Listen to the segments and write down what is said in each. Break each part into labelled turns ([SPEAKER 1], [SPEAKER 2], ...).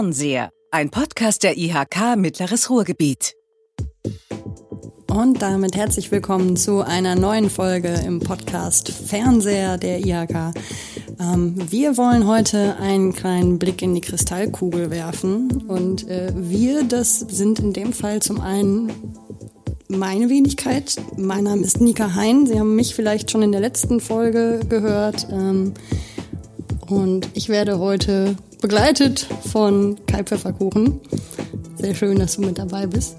[SPEAKER 1] Fernseher, ein Podcast der IHK Mittleres Ruhrgebiet.
[SPEAKER 2] Und damit herzlich willkommen zu einer neuen Folge im Podcast Fernseher der IHK. Ähm, wir wollen heute einen kleinen Blick in die Kristallkugel werfen. Und äh, wir, das sind in dem Fall zum einen meine Wenigkeit. Mein Name ist Nika Hein. Sie haben mich vielleicht schon in der letzten Folge gehört. Ähm, und ich werde heute begleitet von Kai Pfefferkuchen. Sehr schön, dass du mit dabei bist.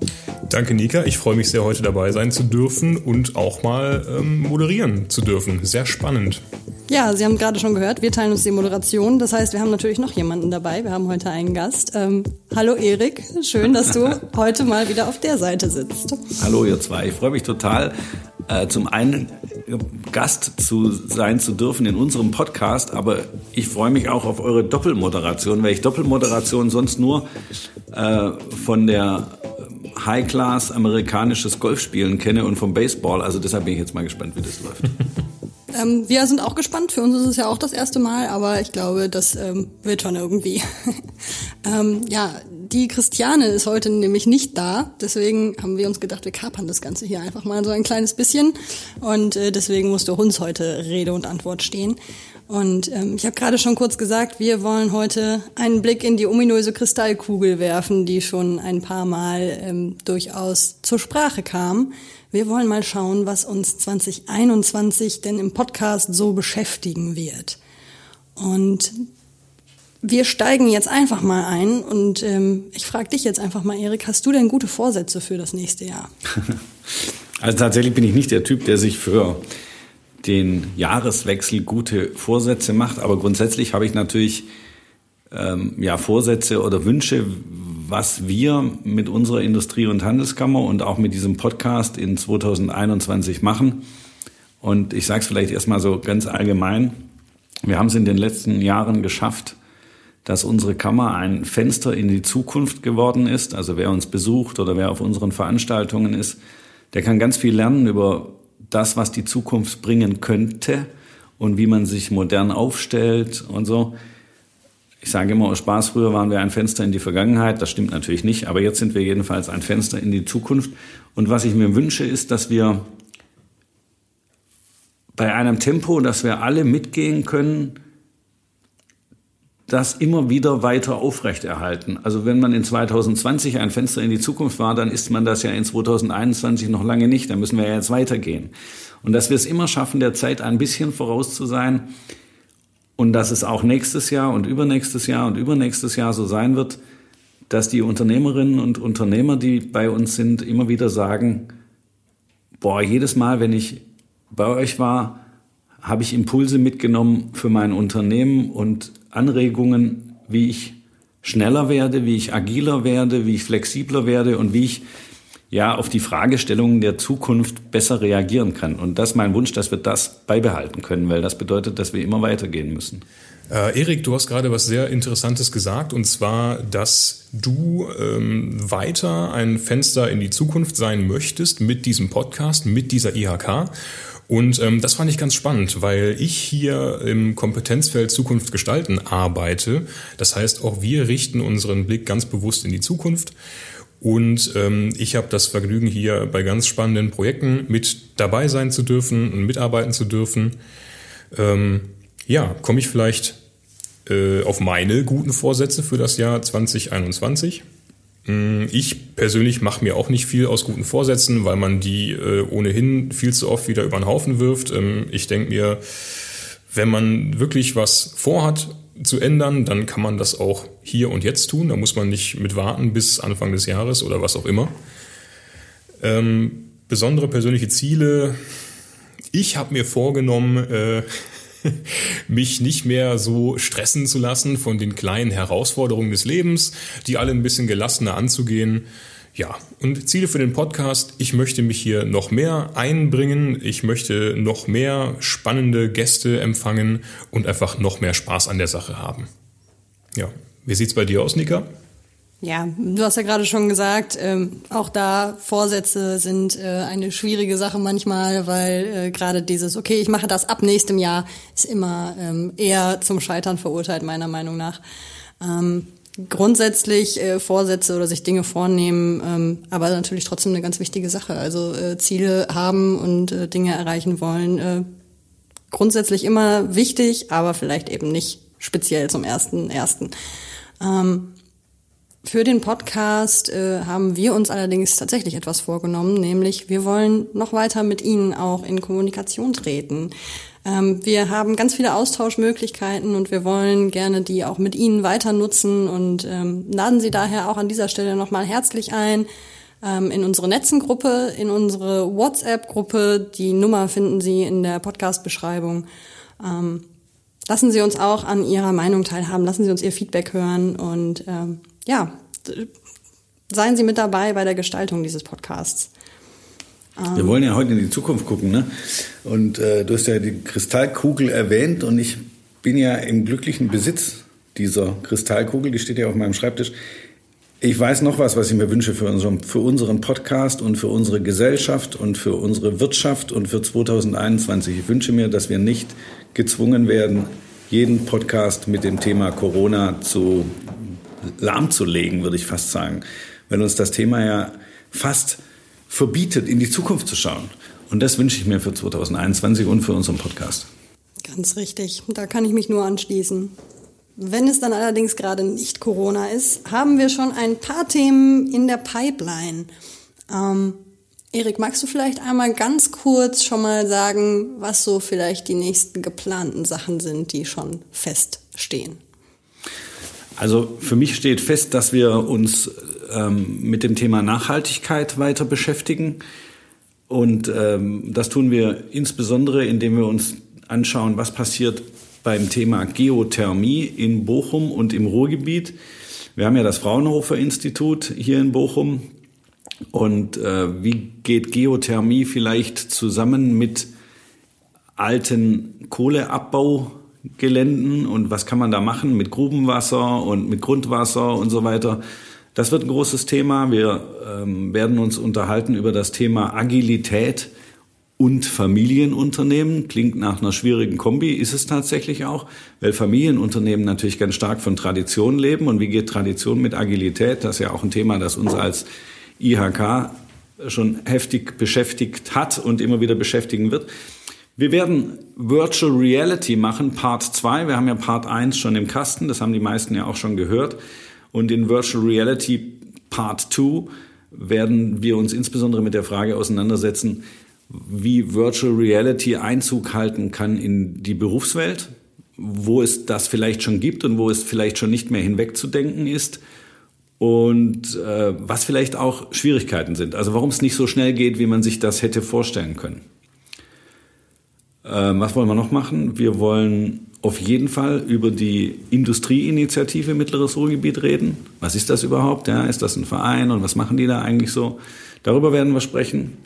[SPEAKER 3] Danke, Nika. Ich freue mich sehr, heute dabei sein zu dürfen und auch mal ähm, moderieren zu dürfen. Sehr spannend.
[SPEAKER 2] Ja, Sie haben gerade schon gehört, wir teilen uns die Moderation. Das heißt, wir haben natürlich noch jemanden dabei. Wir haben heute einen Gast. Ähm, hallo Erik, schön, dass du heute mal wieder auf der Seite sitzt.
[SPEAKER 4] Hallo ihr zwei, ich freue mich total, äh, zum einen Gast zu sein zu dürfen in unserem Podcast, aber ich freue mich auch auf eure Doppelmoderation, weil ich Doppelmoderation sonst nur äh, von der High-Class amerikanisches Golfspielen kenne und vom Baseball. Also deshalb bin ich jetzt mal gespannt, wie das läuft.
[SPEAKER 2] Ähm, wir sind auch gespannt. Für uns ist es ja auch das erste Mal, aber ich glaube, das ähm, wird schon irgendwie. ähm, ja, die Christiane ist heute nämlich nicht da. Deswegen haben wir uns gedacht, wir kapern das Ganze hier einfach mal so ein kleines bisschen. Und äh, deswegen musste uns heute Rede und Antwort stehen. Und ähm, ich habe gerade schon kurz gesagt, wir wollen heute einen Blick in die ominöse Kristallkugel werfen, die schon ein paar Mal ähm, durchaus zur Sprache kam. Wir wollen mal schauen, was uns 2021 denn im Podcast so beschäftigen wird. Und wir steigen jetzt einfach mal ein und ähm, ich frage dich jetzt einfach mal, Erik, hast du denn gute Vorsätze für das nächste Jahr?
[SPEAKER 4] Also tatsächlich bin ich nicht der Typ, der sich für den Jahreswechsel gute Vorsätze macht, aber grundsätzlich habe ich natürlich ähm, ja Vorsätze oder Wünsche, was wir mit unserer Industrie- und Handelskammer und auch mit diesem Podcast in 2021 machen. Und ich sage es vielleicht erstmal so ganz allgemein. Wir haben es in den letzten Jahren geschafft, dass unsere Kammer ein Fenster in die Zukunft geworden ist. Also wer uns besucht oder wer auf unseren Veranstaltungen ist, der kann ganz viel lernen über das, was die Zukunft bringen könnte und wie man sich modern aufstellt und so ich sage immer aus Spaß, früher waren wir ein Fenster in die Vergangenheit. Das stimmt natürlich nicht, aber jetzt sind wir jedenfalls ein Fenster in die Zukunft. Und was ich mir wünsche, ist, dass wir bei einem Tempo, dass wir alle mitgehen können, das immer wieder weiter aufrechterhalten. Also wenn man in 2020 ein Fenster in die Zukunft war, dann ist man das ja in 2021 noch lange nicht. Da müssen wir ja jetzt weitergehen. Und dass wir es immer schaffen, der Zeit ein bisschen voraus zu sein, und dass es auch nächstes Jahr und übernächstes Jahr und übernächstes Jahr so sein wird, dass die Unternehmerinnen und Unternehmer, die bei uns sind, immer wieder sagen, boah, jedes Mal, wenn ich bei euch war, habe ich Impulse mitgenommen für mein Unternehmen und Anregungen, wie ich schneller werde, wie ich agiler werde, wie ich flexibler werde und wie ich ja auf die Fragestellungen der Zukunft besser reagieren kann. Und das ist mein Wunsch, dass wir das beibehalten können, weil das bedeutet, dass wir immer weitergehen müssen.
[SPEAKER 3] Äh, Erik, du hast gerade was sehr Interessantes gesagt, und zwar, dass du ähm, weiter ein Fenster in die Zukunft sein möchtest mit diesem Podcast, mit dieser IHK. Und ähm, das fand ich ganz spannend, weil ich hier im Kompetenzfeld Zukunft gestalten arbeite. Das heißt, auch wir richten unseren Blick ganz bewusst in die Zukunft. Und ähm, ich habe das Vergnügen, hier bei ganz spannenden Projekten mit dabei sein zu dürfen und mitarbeiten zu dürfen. Ähm, ja, komme ich vielleicht äh, auf meine guten Vorsätze für das Jahr 2021. Mm, ich persönlich mache mir auch nicht viel aus guten Vorsätzen, weil man die äh, ohnehin viel zu oft wieder über den Haufen wirft. Ähm, ich denke mir, wenn man wirklich was vorhat zu ändern, dann kann man das auch hier und jetzt tun. Da muss man nicht mit warten bis Anfang des Jahres oder was auch immer. Ähm, besondere persönliche Ziele. Ich habe mir vorgenommen, äh, mich nicht mehr so stressen zu lassen von den kleinen Herausforderungen des Lebens, die alle ein bisschen gelassener anzugehen. Ja, und Ziele für den Podcast. Ich möchte mich hier noch mehr einbringen. Ich möchte noch mehr spannende Gäste empfangen und einfach noch mehr Spaß an der Sache haben. Ja, wie sieht's bei dir aus, Nika?
[SPEAKER 2] Ja, du hast ja gerade schon gesagt, ähm, auch da Vorsätze sind äh, eine schwierige Sache manchmal, weil äh, gerade dieses, okay, ich mache das ab nächstem Jahr, ist immer ähm, eher zum Scheitern verurteilt, meiner Meinung nach. Ähm, grundsätzlich äh, Vorsätze oder sich Dinge vornehmen, ähm, aber natürlich trotzdem eine ganz wichtige Sache. Also äh, Ziele haben und äh, Dinge erreichen wollen, äh, grundsätzlich immer wichtig, aber vielleicht eben nicht speziell zum ersten ersten. Ähm, für den Podcast äh, haben wir uns allerdings tatsächlich etwas vorgenommen, nämlich wir wollen noch weiter mit Ihnen auch in Kommunikation treten. Ähm, wir haben ganz viele Austauschmöglichkeiten und wir wollen gerne die auch mit Ihnen weiter nutzen und ähm, laden Sie daher auch an dieser Stelle nochmal herzlich ein ähm, in unsere Netzengruppe, in unsere WhatsApp-Gruppe. Die Nummer finden Sie in der Podcast-Beschreibung. Ähm, lassen Sie uns auch an Ihrer Meinung teilhaben, lassen Sie uns Ihr Feedback hören und ähm, ja, seien Sie mit dabei bei der Gestaltung dieses Podcasts.
[SPEAKER 4] Wir wollen ja heute in die Zukunft gucken, ne? Und äh, du hast ja die Kristallkugel erwähnt und ich bin ja im glücklichen Besitz dieser Kristallkugel, die steht ja auf meinem Schreibtisch. Ich weiß noch was, was ich mir wünsche für unseren, für unseren Podcast und für unsere Gesellschaft und für unsere Wirtschaft und für 2021. Ich wünsche mir, dass wir nicht gezwungen werden, jeden Podcast mit dem Thema Corona zu lahmzulegen, würde ich fast sagen. Weil uns das Thema ja fast verbietet, in die Zukunft zu schauen. Und das wünsche ich mir für 2021 und für unseren Podcast.
[SPEAKER 2] Ganz richtig. Da kann ich mich nur anschließen. Wenn es dann allerdings gerade nicht Corona ist, haben wir schon ein paar Themen in der Pipeline. Ähm, Erik, magst du vielleicht einmal ganz kurz schon mal sagen, was so vielleicht die nächsten geplanten Sachen sind, die schon feststehen?
[SPEAKER 4] Also für mich steht fest, dass wir uns ähm, mit dem Thema Nachhaltigkeit weiter beschäftigen. Und ähm, das tun wir insbesondere, indem wir uns anschauen, was passiert beim Thema Geothermie in Bochum und im Ruhrgebiet. Wir haben ja das Fraunhofer Institut hier in Bochum. Und äh, wie geht Geothermie vielleicht zusammen mit alten Kohleabbaugeländen und was kann man da machen mit Grubenwasser und mit Grundwasser und so weiter? Das wird ein großes Thema. Wir ähm, werden uns unterhalten über das Thema Agilität und Familienunternehmen. Klingt nach einer schwierigen Kombi, ist es tatsächlich auch, weil Familienunternehmen natürlich ganz stark von Tradition leben. Und wie geht Tradition mit Agilität? Das ist ja auch ein Thema, das uns als IHK schon heftig beschäftigt hat und immer wieder beschäftigen wird. Wir werden Virtual Reality machen, Part 2. Wir haben ja Part 1 schon im Kasten, das haben die meisten ja auch schon gehört. Und in Virtual Reality Part 2 werden wir uns insbesondere mit der Frage auseinandersetzen, wie Virtual Reality Einzug halten kann in die Berufswelt, wo es das vielleicht schon gibt und wo es vielleicht schon nicht mehr hinwegzudenken ist und äh, was vielleicht auch Schwierigkeiten sind. Also warum es nicht so schnell geht, wie man sich das hätte vorstellen können. Äh, was wollen wir noch machen? Wir wollen auf jeden Fall über die Industrieinitiative Mittleres Ruhrgebiet reden. Was ist das überhaupt? Ja, ist das ein Verein und was machen die da eigentlich so? Darüber werden wir sprechen.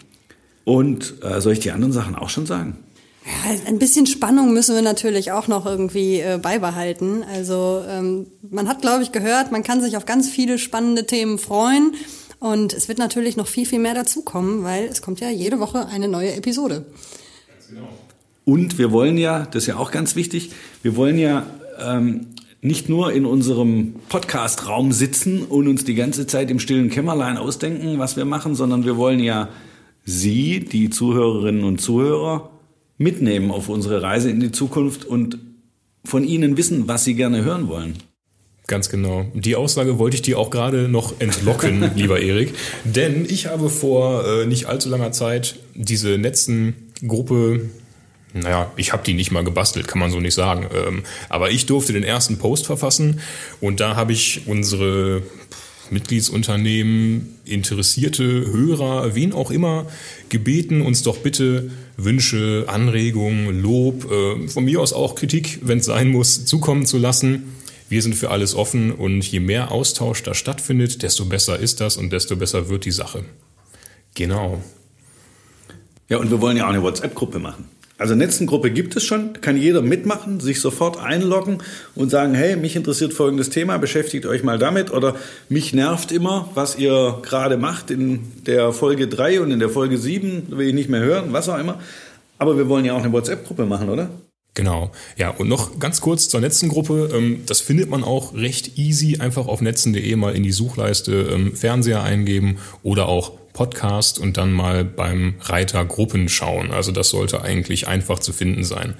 [SPEAKER 4] Und äh, soll ich die anderen Sachen auch schon sagen?
[SPEAKER 2] Ja, ein bisschen Spannung müssen wir natürlich auch noch irgendwie äh, beibehalten. Also ähm, man hat, glaube ich, gehört, man kann sich auf ganz viele spannende Themen freuen. Und es wird natürlich noch viel, viel mehr dazukommen, weil es kommt ja jede Woche eine neue Episode. Ganz
[SPEAKER 4] genau. Und wir wollen ja, das ist ja auch ganz wichtig, wir wollen ja ähm, nicht nur in unserem Podcast-Raum sitzen und uns die ganze Zeit im stillen Kämmerlein ausdenken, was wir machen, sondern wir wollen ja Sie, die Zuhörerinnen und Zuhörer, mitnehmen auf unsere Reise in die Zukunft und von Ihnen wissen, was Sie gerne hören wollen.
[SPEAKER 3] Ganz genau. Die Aussage wollte ich dir auch gerade noch entlocken, lieber Erik. Denn ich habe vor äh, nicht allzu langer Zeit diese Netzengruppe naja, ich habe die nicht mal gebastelt, kann man so nicht sagen. Ähm, aber ich durfte den ersten Post verfassen und da habe ich unsere Mitgliedsunternehmen, interessierte Hörer, wen auch immer, gebeten, uns doch bitte Wünsche, Anregungen, Lob, äh, von mir aus auch Kritik, wenn es sein muss, zukommen zu lassen. Wir sind für alles offen und je mehr Austausch da stattfindet, desto besser ist das und desto besser wird die Sache. Genau.
[SPEAKER 4] Ja, und wir wollen ja auch eine WhatsApp-Gruppe machen. Also Netzengruppe gibt es schon, kann jeder mitmachen, sich sofort einloggen und sagen, hey, mich interessiert folgendes Thema, beschäftigt euch mal damit oder mich nervt immer, was ihr gerade macht in der Folge 3 und in der Folge 7, will ich nicht mehr hören, was auch immer. Aber wir wollen ja auch eine WhatsApp-Gruppe machen, oder?
[SPEAKER 3] Genau. Ja, und noch ganz kurz zur Netzengruppe. Ähm, das findet man auch recht easy. Einfach auf netzen.de mal in die Suchleiste ähm, Fernseher eingeben oder auch Podcast und dann mal beim Reiter Gruppen schauen. Also das sollte eigentlich einfach zu finden sein.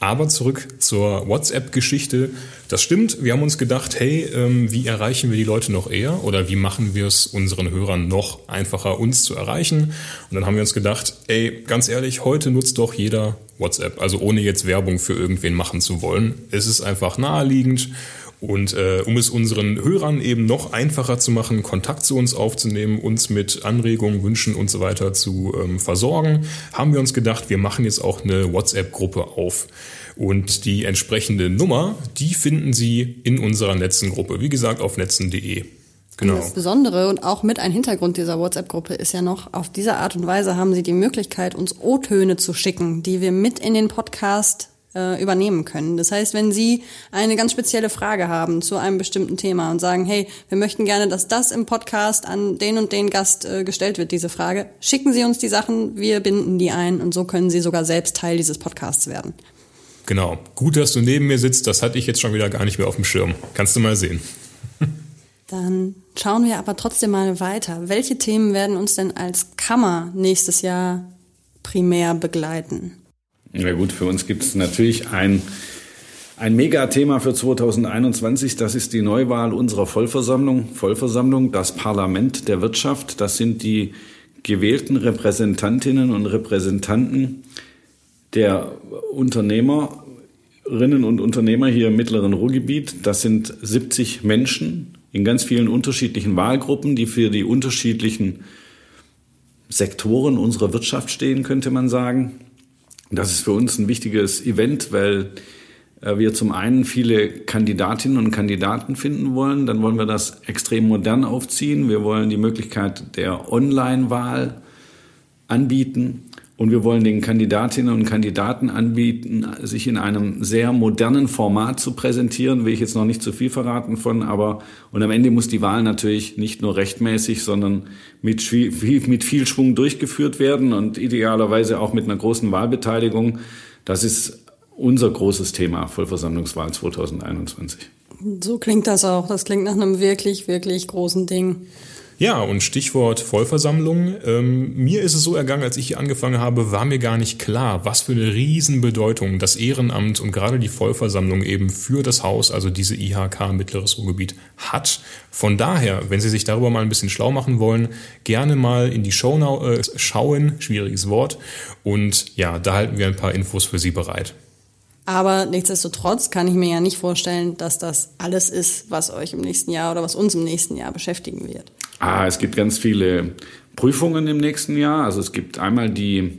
[SPEAKER 3] Aber zurück zur WhatsApp-Geschichte. Das stimmt, wir haben uns gedacht, hey, ähm, wie erreichen wir die Leute noch eher oder wie machen wir es unseren Hörern noch einfacher, uns zu erreichen? Und dann haben wir uns gedacht, ey, ganz ehrlich, heute nutzt doch jeder WhatsApp, also ohne jetzt Werbung für irgendwen machen zu wollen. Es ist einfach naheliegend und äh, um es unseren Hörern eben noch einfacher zu machen, Kontakt zu uns aufzunehmen, uns mit Anregungen, Wünschen und so weiter zu ähm, versorgen, haben wir uns gedacht, wir machen jetzt auch eine WhatsApp-Gruppe auf. Und die entsprechende Nummer, die finden Sie in unserer Netzengruppe. Wie gesagt, auf netzen.de.
[SPEAKER 2] Genau. Und das Besondere und auch mit ein Hintergrund dieser WhatsApp-Gruppe ist ja noch, auf diese Art und Weise haben Sie die Möglichkeit, uns O-Töne zu schicken, die wir mit in den Podcast äh, übernehmen können. Das heißt, wenn Sie eine ganz spezielle Frage haben zu einem bestimmten Thema und sagen, hey, wir möchten gerne, dass das im Podcast an den und den Gast äh, gestellt wird, diese Frage, schicken Sie uns die Sachen, wir binden die ein und so können Sie sogar selbst Teil dieses Podcasts werden.
[SPEAKER 3] Genau. Gut, dass du neben mir sitzt. Das hatte ich jetzt schon wieder gar nicht mehr auf dem Schirm. Kannst du mal sehen.
[SPEAKER 2] Dann schauen wir aber trotzdem mal weiter. Welche Themen werden uns denn als Kammer nächstes Jahr primär begleiten?
[SPEAKER 4] Ja gut, für uns gibt es natürlich ein, ein Megathema für 2021. Das ist die Neuwahl unserer Vollversammlung. Vollversammlung, das Parlament der Wirtschaft. Das sind die gewählten Repräsentantinnen und Repräsentanten der Unternehmerinnen und Unternehmer hier im mittleren Ruhrgebiet. Das sind 70 Menschen in ganz vielen unterschiedlichen Wahlgruppen, die für die unterschiedlichen Sektoren unserer Wirtschaft stehen, könnte man sagen. Das ist für uns ein wichtiges Event, weil äh, wir zum einen viele Kandidatinnen und Kandidaten finden wollen. Dann wollen wir das extrem modern aufziehen. Wir wollen die Möglichkeit der Online-Wahl anbieten. Und wir wollen den Kandidatinnen und Kandidaten anbieten, sich in einem sehr modernen Format zu präsentieren. Will ich jetzt noch nicht zu viel verraten von, aber und am Ende muss die Wahl natürlich nicht nur rechtmäßig, sondern mit viel, mit viel Schwung durchgeführt werden und idealerweise auch mit einer großen Wahlbeteiligung. Das ist unser großes Thema Vollversammlungswahl 2021.
[SPEAKER 2] So klingt das auch. Das klingt nach einem wirklich, wirklich großen Ding.
[SPEAKER 3] Ja, und Stichwort Vollversammlung. Ähm, mir ist es so ergangen, als ich hier angefangen habe, war mir gar nicht klar, was für eine Riesenbedeutung das Ehrenamt und gerade die Vollversammlung eben für das Haus, also diese IHK Mittleres Ruhrgebiet, hat. Von daher, wenn Sie sich darüber mal ein bisschen schlau machen wollen, gerne mal in die Show äh, schauen, schwieriges Wort. Und ja, da halten wir ein paar Infos für Sie bereit.
[SPEAKER 2] Aber nichtsdestotrotz kann ich mir ja nicht vorstellen, dass das alles ist, was euch im nächsten Jahr oder was uns im nächsten Jahr beschäftigen wird.
[SPEAKER 4] Ah, es gibt ganz viele Prüfungen im nächsten Jahr. Also es gibt einmal die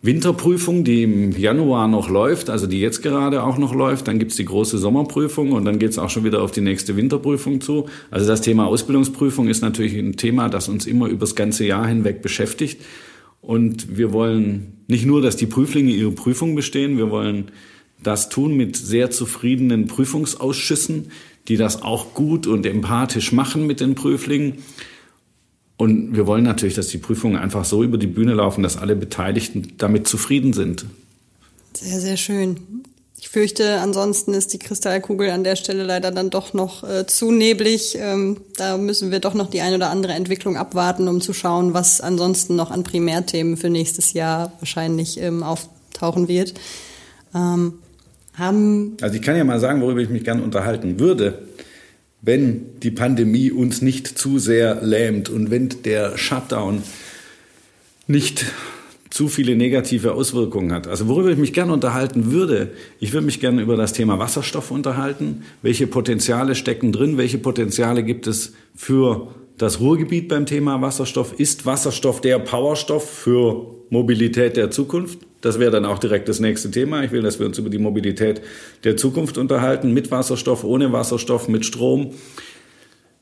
[SPEAKER 4] Winterprüfung, die im Januar noch läuft, also die jetzt gerade auch noch läuft. Dann gibt's die große Sommerprüfung und dann geht's auch schon wieder auf die nächste Winterprüfung zu. Also das Thema Ausbildungsprüfung ist natürlich ein Thema, das uns immer übers ganze Jahr hinweg beschäftigt. Und wir wollen nicht nur, dass die Prüflinge ihre Prüfung bestehen, wir wollen das tun mit sehr zufriedenen Prüfungsausschüssen, die das auch gut und empathisch machen mit den Prüflingen. Und wir wollen natürlich, dass die Prüfungen einfach so über die Bühne laufen, dass alle Beteiligten damit zufrieden sind.
[SPEAKER 2] Sehr, sehr schön. Ich fürchte, ansonsten ist die Kristallkugel an der Stelle leider dann doch noch äh, zu neblig. Ähm, da müssen wir doch noch die eine oder andere Entwicklung abwarten, um zu schauen, was ansonsten noch an Primärthemen für nächstes Jahr wahrscheinlich ähm, auftauchen wird. Ähm,
[SPEAKER 4] haben. Also ich kann ja mal sagen, worüber ich mich gerne unterhalten würde, wenn die Pandemie uns nicht zu sehr lähmt und wenn der Shutdown nicht zu viele negative Auswirkungen hat. Also worüber ich mich gerne unterhalten würde, ich würde mich gerne über das Thema Wasserstoff unterhalten. Welche Potenziale stecken drin? Welche Potenziale gibt es für das Ruhrgebiet beim Thema Wasserstoff? Ist Wasserstoff der Powerstoff für Mobilität der Zukunft? Das wäre dann auch direkt das nächste Thema. Ich will, dass wir uns über die Mobilität der Zukunft unterhalten. Mit Wasserstoff, ohne Wasserstoff, mit Strom,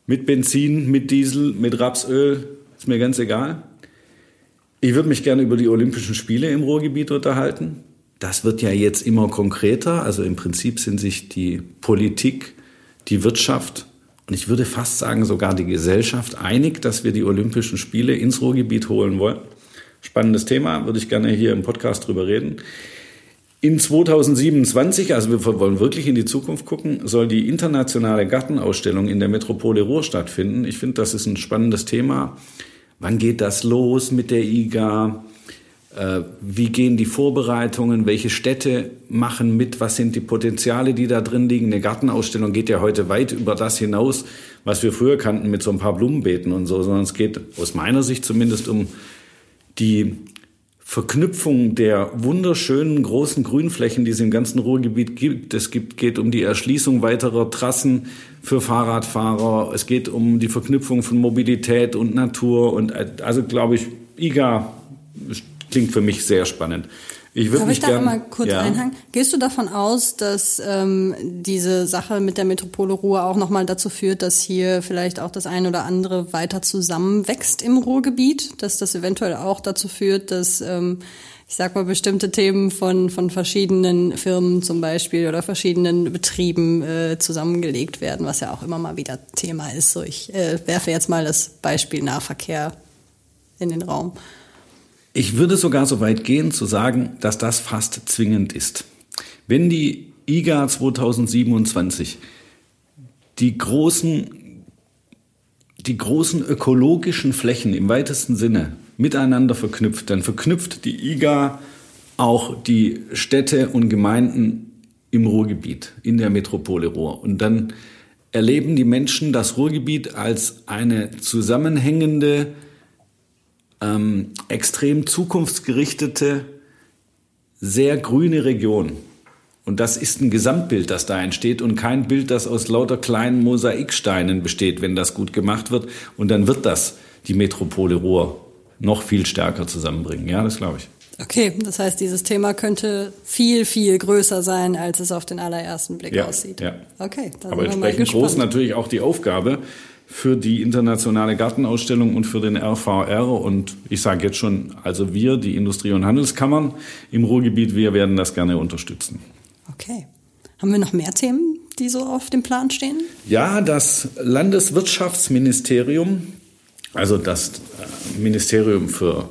[SPEAKER 4] mit Benzin, mit Diesel, mit Rapsöl. Ist mir ganz egal. Ich würde mich gerne über die Olympischen Spiele im Ruhrgebiet unterhalten. Das wird ja jetzt immer konkreter. Also im Prinzip sind sich die Politik, die Wirtschaft und ich würde fast sagen sogar die Gesellschaft einig, dass wir die Olympischen Spiele ins Ruhrgebiet holen wollen. Spannendes Thema, würde ich gerne hier im Podcast drüber reden. In 2027, also wir wollen wirklich in die Zukunft gucken, soll die internationale Gartenausstellung in der Metropole Ruhr stattfinden. Ich finde, das ist ein spannendes Thema. Wann geht das los mit der IGA? Äh, wie gehen die Vorbereitungen? Welche Städte machen mit? Was sind die Potenziale, die da drin liegen? Eine Gartenausstellung geht ja heute weit über das hinaus, was wir früher kannten mit so ein paar Blumenbeeten und so, sondern es geht aus meiner Sicht zumindest um die Verknüpfung der wunderschönen großen Grünflächen, die es im ganzen Ruhrgebiet gibt. Es gibt, geht um die Erschließung weiterer Trassen für Fahrradfahrer. Es geht um die Verknüpfung von Mobilität und Natur. Und also glaube ich, IGA klingt für mich sehr spannend.
[SPEAKER 2] Ich Darf ich da gern, mal kurz ja. einhaken? Gehst du davon aus, dass ähm, diese Sache mit der Metropole Ruhr auch nochmal dazu führt, dass hier vielleicht auch das eine oder andere weiter zusammenwächst im Ruhrgebiet? Dass das eventuell auch dazu führt, dass, ähm, ich sag mal, bestimmte Themen von, von verschiedenen Firmen zum Beispiel oder verschiedenen Betrieben äh, zusammengelegt werden, was ja auch immer mal wieder Thema ist. So, ich äh, werfe jetzt mal das Beispiel Nahverkehr in den Raum.
[SPEAKER 4] Ich würde sogar so weit gehen zu sagen, dass das fast zwingend ist. Wenn die IGA 2027 die großen, die großen ökologischen Flächen im weitesten Sinne miteinander verknüpft, dann verknüpft die IGA auch die Städte und Gemeinden im Ruhrgebiet, in der Metropole Ruhr. Und dann erleben die Menschen das Ruhrgebiet als eine zusammenhängende, ähm, extrem zukunftsgerichtete, sehr grüne Region. Und das ist ein Gesamtbild, das da entsteht und kein Bild, das aus lauter kleinen Mosaiksteinen besteht, wenn das gut gemacht wird. Und dann wird das die Metropole Ruhr noch viel stärker zusammenbringen. Ja, das glaube ich.
[SPEAKER 2] Okay, das heißt, dieses Thema könnte viel, viel größer sein, als es auf den allerersten Blick
[SPEAKER 4] ja,
[SPEAKER 2] aussieht.
[SPEAKER 4] Ja. Okay, aber entsprechend groß natürlich auch die Aufgabe, für die internationale Gartenausstellung und für den RVR. Und ich sage jetzt schon, also wir, die Industrie- und Handelskammern im Ruhrgebiet, wir werden das gerne unterstützen.
[SPEAKER 2] Okay. Haben wir noch mehr Themen, die so auf dem Plan stehen?
[SPEAKER 4] Ja, das Landeswirtschaftsministerium, also das äh, Ministerium für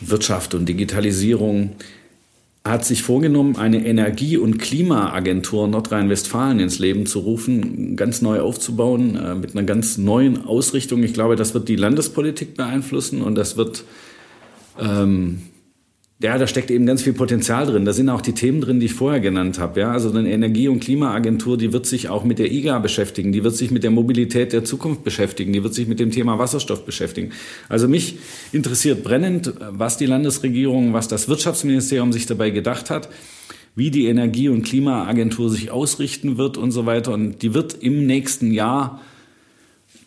[SPEAKER 4] Wirtschaft und Digitalisierung, hat sich vorgenommen, eine Energie- und Klimaagentur Nordrhein-Westfalen ins Leben zu rufen, ganz neu aufzubauen, äh, mit einer ganz neuen Ausrichtung. Ich glaube, das wird die Landespolitik beeinflussen und das wird ähm, ja, da steckt eben ganz viel Potenzial drin. Da sind auch die Themen drin, die ich vorher genannt habe. Ja, also eine Energie- und Klimaagentur, die wird sich auch mit der IGA beschäftigen, die wird sich mit der Mobilität der Zukunft beschäftigen, die wird sich mit dem Thema Wasserstoff beschäftigen. Also mich interessiert brennend, was die Landesregierung, was das Wirtschaftsministerium sich dabei gedacht hat, wie die Energie- und Klimaagentur sich ausrichten wird und so weiter. Und die wird im nächsten Jahr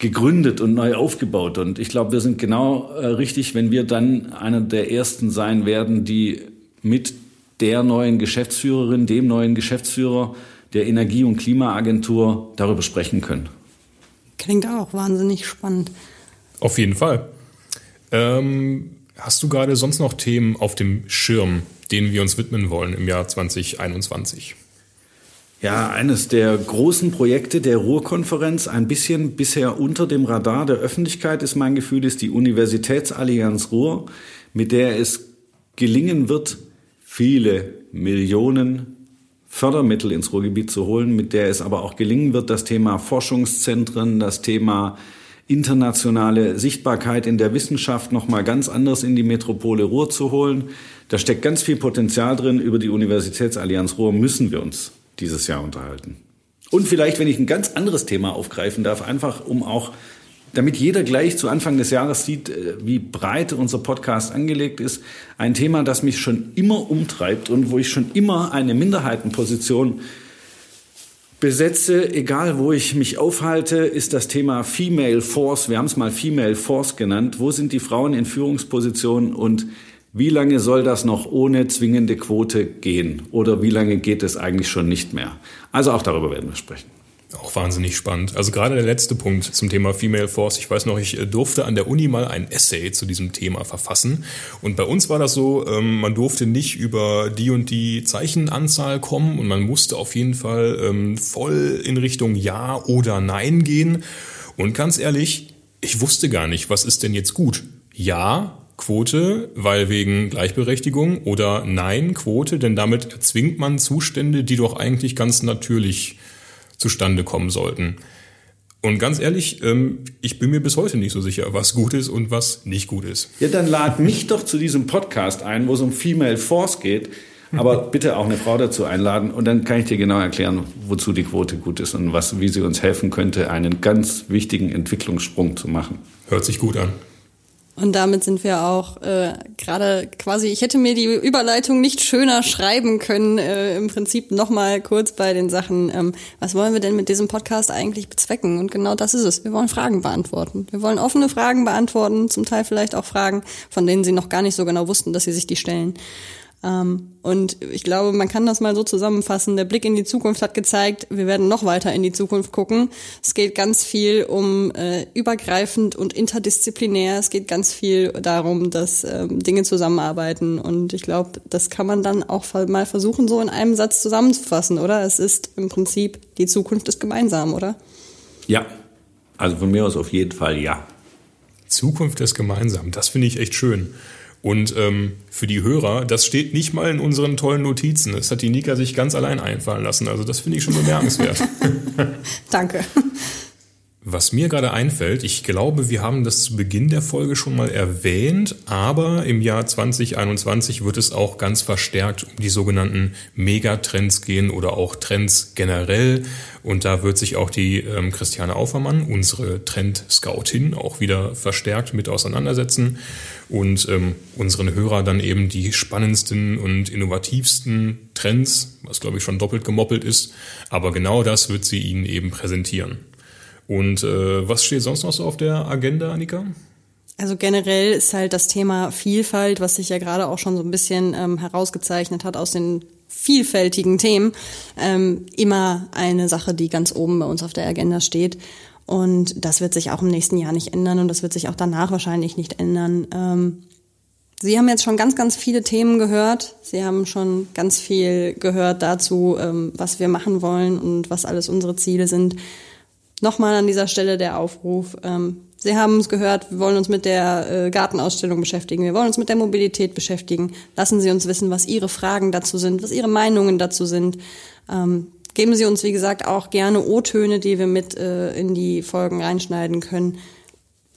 [SPEAKER 4] gegründet und neu aufgebaut. Und ich glaube, wir sind genau äh, richtig, wenn wir dann einer der ersten sein werden, die mit der neuen Geschäftsführerin, dem neuen Geschäftsführer der Energie- und Klimaagentur darüber sprechen können.
[SPEAKER 2] Klingt auch wahnsinnig spannend.
[SPEAKER 3] Auf jeden Fall. Ähm, hast du gerade sonst noch Themen auf dem Schirm, denen wir uns widmen wollen im Jahr 2021?
[SPEAKER 4] Ja, eines der großen Projekte der Ruhrkonferenz, ein bisschen bisher unter dem Radar der Öffentlichkeit ist mein Gefühl, ist die Universitätsallianz Ruhr, mit der es gelingen wird, viele Millionen Fördermittel ins Ruhrgebiet zu holen, mit der es aber auch gelingen wird, das Thema Forschungszentren, das Thema internationale Sichtbarkeit in der Wissenschaft noch mal ganz anders in die Metropole Ruhr zu holen. Da steckt ganz viel Potenzial drin. Über die Universitätsallianz Ruhr müssen wir uns dieses Jahr unterhalten. Und vielleicht, wenn ich ein ganz anderes Thema aufgreifen darf, einfach um auch, damit jeder gleich zu Anfang des Jahres sieht, äh, wie breit unser Podcast angelegt ist, ein Thema, das mich schon immer umtreibt und wo ich schon immer eine Minderheitenposition besetze, egal wo ich mich aufhalte, ist das Thema Female Force. Wir haben es mal Female Force genannt. Wo sind die Frauen in Führungspositionen und wie lange soll das noch ohne zwingende Quote gehen? Oder wie lange geht es eigentlich schon nicht mehr? Also auch darüber werden wir sprechen.
[SPEAKER 3] Auch wahnsinnig spannend. Also gerade der letzte Punkt zum Thema Female Force. Ich weiß noch, ich äh, durfte an der Uni mal ein Essay zu diesem Thema verfassen. Und bei uns war das so, ähm, man durfte nicht über die und die Zeichenanzahl kommen und man musste auf jeden Fall ähm, voll in Richtung Ja oder Nein gehen. Und ganz ehrlich, ich wusste gar nicht, was ist denn jetzt gut? Ja Quote, weil wegen Gleichberechtigung oder Nein, Quote, denn damit erzwingt man Zustände, die doch eigentlich ganz natürlich zustande kommen sollten. Und ganz ehrlich, ähm, ich bin mir bis heute nicht so sicher, was gut ist und was nicht gut ist.
[SPEAKER 4] Ja, dann lad mich doch zu diesem Podcast ein, wo es um Female Force geht. Aber bitte auch eine Frau dazu einladen und dann kann ich dir genau erklären, wozu die Quote gut ist und was, wie sie uns helfen könnte, einen ganz wichtigen Entwicklungssprung zu machen.
[SPEAKER 3] Hört sich gut an.
[SPEAKER 2] Und damit sind wir auch äh, gerade quasi, ich hätte mir die Überleitung nicht schöner schreiben können, äh, im Prinzip nochmal kurz bei den Sachen, ähm, was wollen wir denn mit diesem Podcast eigentlich bezwecken? Und genau das ist es. Wir wollen Fragen beantworten. Wir wollen offene Fragen beantworten, zum Teil vielleicht auch Fragen, von denen Sie noch gar nicht so genau wussten, dass Sie sich die stellen. Ähm, und ich glaube, man kann das mal so zusammenfassen. Der Blick in die Zukunft hat gezeigt, wir werden noch weiter in die Zukunft gucken. Es geht ganz viel um äh, übergreifend und interdisziplinär. Es geht ganz viel darum, dass ähm, Dinge zusammenarbeiten. Und ich glaube, das kann man dann auch mal versuchen, so in einem Satz zusammenzufassen, oder? Es ist im Prinzip, die Zukunft ist gemeinsam, oder?
[SPEAKER 4] Ja, also von mir aus auf jeden Fall ja.
[SPEAKER 3] Zukunft ist gemeinsam. Das finde ich echt schön. Und ähm, für die Hörer, das steht nicht mal in unseren tollen Notizen. Das hat die Nika sich ganz allein einfallen lassen. Also das finde ich schon bemerkenswert.
[SPEAKER 2] Danke.
[SPEAKER 3] Was mir gerade einfällt, ich glaube, wir haben das zu Beginn der Folge schon mal erwähnt, aber im Jahr 2021 wird es auch ganz verstärkt um die sogenannten Megatrends gehen oder auch Trends generell. Und da wird sich auch die ähm, Christiane Aufermann, unsere Trend-Scoutin, auch wieder verstärkt mit auseinandersetzen und ähm, unseren Hörer dann eben die spannendsten und innovativsten Trends, was glaube ich schon doppelt gemoppelt ist, aber genau das wird sie Ihnen eben präsentieren. Und äh, was steht sonst noch so auf der Agenda, Annika?
[SPEAKER 2] Also generell ist halt das Thema Vielfalt, was sich ja gerade auch schon so ein bisschen ähm, herausgezeichnet hat aus den vielfältigen Themen, ähm, immer eine Sache, die ganz oben bei uns auf der Agenda steht. Und das wird sich auch im nächsten Jahr nicht ändern und das wird sich auch danach wahrscheinlich nicht ändern. Ähm, Sie haben jetzt schon ganz, ganz viele Themen gehört. Sie haben schon ganz viel gehört dazu, ähm, was wir machen wollen und was alles unsere Ziele sind. Nochmal an dieser Stelle der Aufruf. Ähm, Sie haben es gehört, wir wollen uns mit der äh, Gartenausstellung beschäftigen, wir wollen uns mit der Mobilität beschäftigen. Lassen Sie uns wissen, was Ihre Fragen dazu sind, was Ihre Meinungen dazu sind. Ähm, geben Sie uns, wie gesagt, auch gerne O-Töne, die wir mit äh, in die Folgen reinschneiden können.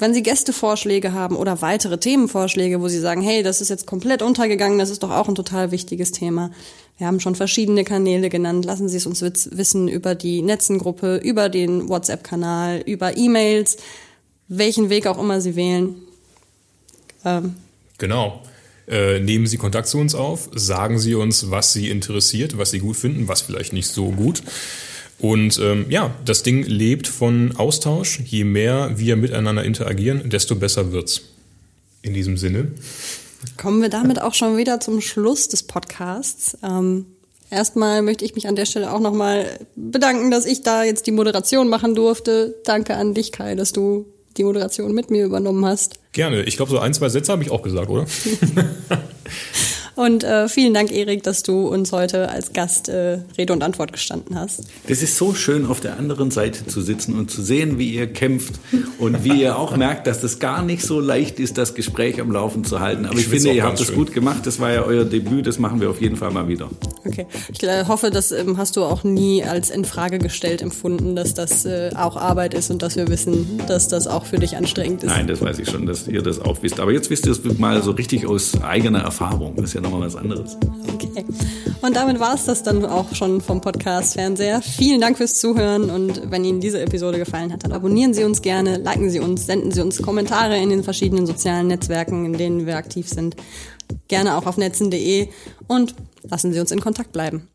[SPEAKER 2] Wenn Sie Gästevorschläge haben oder weitere Themenvorschläge, wo Sie sagen, hey, das ist jetzt komplett untergegangen, das ist doch auch ein total wichtiges Thema, wir haben schon verschiedene Kanäle genannt. Lassen Sie es uns wissen über die Netzengruppe, über den WhatsApp-Kanal, über E-Mails, welchen Weg auch immer Sie wählen.
[SPEAKER 3] Ähm. Genau. Äh, nehmen Sie Kontakt zu uns auf, sagen Sie uns, was Sie interessiert, was Sie gut finden, was vielleicht nicht so gut. Und ähm, ja, das Ding lebt von Austausch. Je mehr wir miteinander interagieren, desto besser wird's. In diesem Sinne.
[SPEAKER 2] Kommen wir damit auch schon wieder zum Schluss des Podcasts. Ähm, erstmal möchte ich mich an der Stelle auch nochmal bedanken, dass ich da jetzt die Moderation machen durfte. Danke an dich, Kai, dass du die Moderation mit mir übernommen hast.
[SPEAKER 3] Gerne. Ich glaube, so ein, zwei Sätze habe ich auch gesagt, oder?
[SPEAKER 2] Und äh, vielen Dank, Erik, dass du uns heute als Gast äh, Rede und Antwort gestanden hast.
[SPEAKER 4] Das ist so schön, auf der anderen Seite zu sitzen und zu sehen, wie ihr kämpft und wie ihr auch merkt, dass das gar nicht so leicht ist, das Gespräch am Laufen zu halten. Aber ich, ich finde, ihr habt das gut gemacht. Das war ja euer Debüt. Das machen wir auf jeden Fall mal wieder.
[SPEAKER 2] Okay. Ich äh, hoffe, das ähm, hast du auch nie als in Frage gestellt empfunden, dass das äh, auch Arbeit ist und dass wir wissen, dass das auch für dich anstrengend ist.
[SPEAKER 4] Nein, das weiß ich schon, dass ihr das auch wisst. Aber jetzt wisst ihr es mal so richtig aus eigener Erfahrung. Das ist ja nochmal was anderes.
[SPEAKER 2] Okay. Und damit war es das dann auch schon vom Podcast Fernseher. Vielen Dank fürs Zuhören und wenn Ihnen diese Episode gefallen hat, dann abonnieren Sie uns gerne, liken Sie uns, senden Sie uns Kommentare in den verschiedenen sozialen Netzwerken, in denen wir aktiv sind. Gerne auch auf netzen.de und lassen Sie uns in Kontakt bleiben.